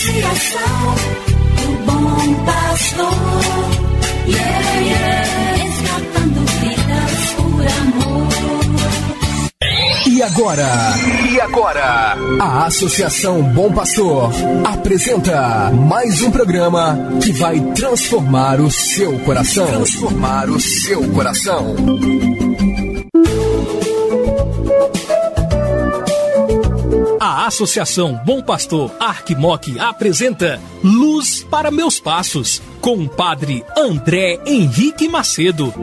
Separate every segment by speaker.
Speaker 1: Associação do Bom Pastor. Yeah, yeah. Vidas por amor.
Speaker 2: E agora? E agora? A Associação Bom Pastor apresenta mais um programa que vai transformar o seu coração. Transformar o seu coração.
Speaker 3: Associação Bom Pastor Arquimoc apresenta Luz para Meus Passos, com o padre André Henrique Macedo.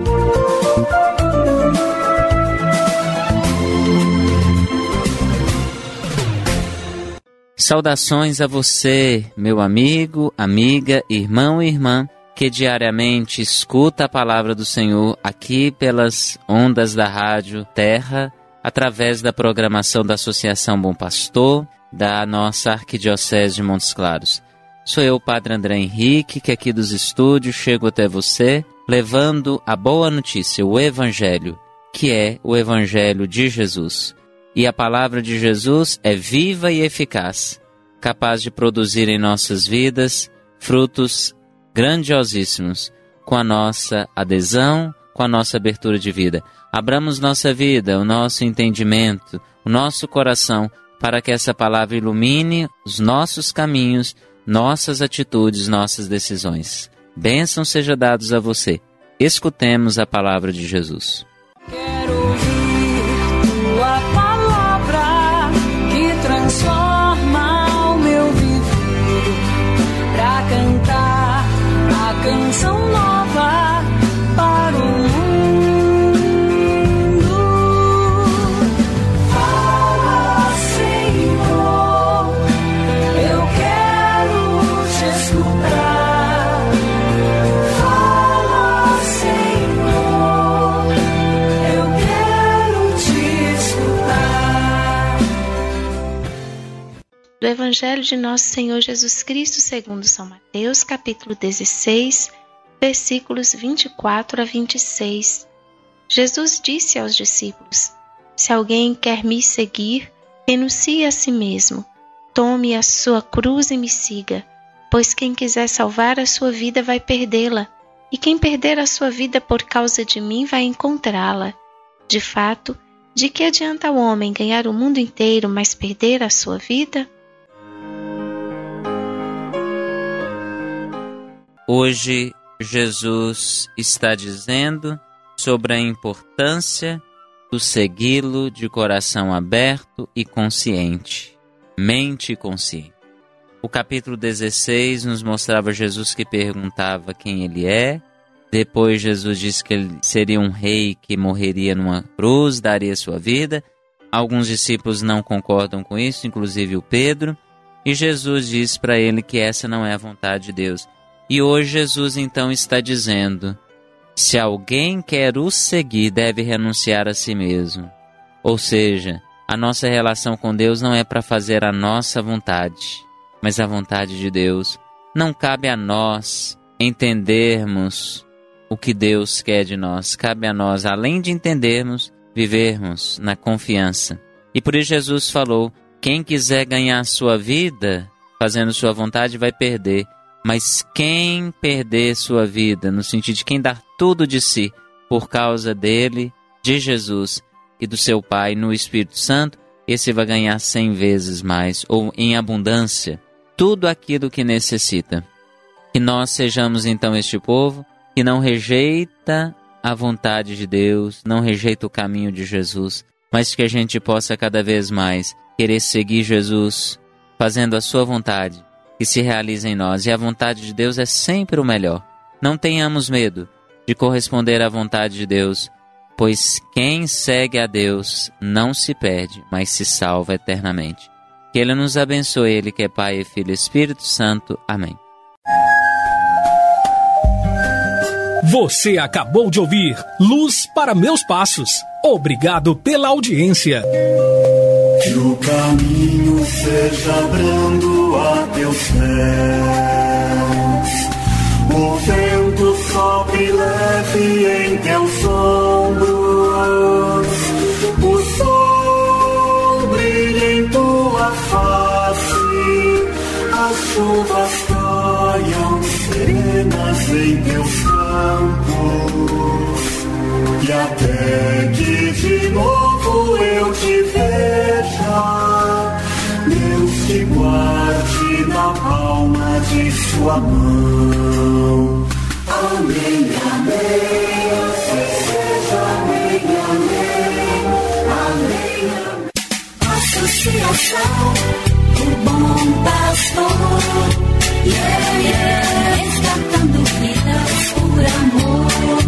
Speaker 4: Saudações a você, meu amigo, amiga, irmão e irmã, que diariamente escuta a palavra do Senhor aqui pelas ondas da rádio Terra através da programação da Associação Bom Pastor, da nossa Arquidiocese de Montes Claros. Sou eu, Padre André Henrique, que aqui dos estúdios chego até você, levando a boa notícia, o Evangelho, que é o Evangelho de Jesus. E a palavra de Jesus é viva e eficaz, capaz de produzir em nossas vidas frutos grandiosíssimos, com a nossa adesão, com a nossa abertura de vida. Abramos nossa vida, o nosso entendimento, o nosso coração, para que essa palavra ilumine os nossos caminhos, nossas atitudes, nossas decisões. Bênção seja dados a você. Escutemos a palavra de Jesus.
Speaker 5: Do Evangelho de Nosso Senhor Jesus Cristo, segundo São Mateus, capítulo 16, versículos 24 a 26. Jesus disse aos discípulos: Se alguém quer me seguir, renuncie a si mesmo, tome a sua cruz e me siga, pois quem quiser salvar a sua vida vai perdê-la, e quem perder a sua vida por causa de mim vai encontrá-la. De fato, de que adianta o homem ganhar o mundo inteiro, mas perder a sua vida?
Speaker 4: Hoje, Jesus está dizendo sobre a importância do segui-lo de coração aberto e consciente, mente consciente. O capítulo 16 nos mostrava Jesus que perguntava quem ele é. Depois, Jesus disse que ele seria um rei que morreria numa cruz, daria sua vida. Alguns discípulos não concordam com isso, inclusive o Pedro. E Jesus diz para ele que essa não é a vontade de Deus. E hoje Jesus então está dizendo: se alguém quer o seguir, deve renunciar a si mesmo. Ou seja, a nossa relação com Deus não é para fazer a nossa vontade, mas a vontade de Deus. Não cabe a nós entendermos o que Deus quer de nós. Cabe a nós, além de entendermos, vivermos na confiança. E por isso Jesus falou: quem quiser ganhar sua vida fazendo sua vontade vai perder. Mas quem perder sua vida, no sentido de quem dar tudo de si por causa dele, de Jesus e do seu Pai no Espírito Santo, esse vai ganhar cem vezes mais, ou em abundância, tudo aquilo que necessita. Que nós sejamos então este povo que não rejeita a vontade de Deus, não rejeita o caminho de Jesus, mas que a gente possa cada vez mais querer seguir Jesus, fazendo a sua vontade que se realize em nós, e a vontade de Deus é sempre o melhor. Não tenhamos medo de corresponder à vontade de Deus, pois quem segue a Deus não se perde, mas se salva eternamente. Que Ele nos abençoe, Ele que é Pai, Filho e Espírito Santo. Amém.
Speaker 3: Você acabou de ouvir Luz para Meus Passos. Obrigado pela audiência.
Speaker 6: Que o caminho seja brando a teus pés. O vento sopre leve em teus ombros. O sol brilha em tua face. A chuvas caiam serenas em teus campos. E até que Amém, amém, mão. Amém, amém, amém, amém, amém. Associação o Bom Pastor, yeah, yeah, resgatando vidas por amor.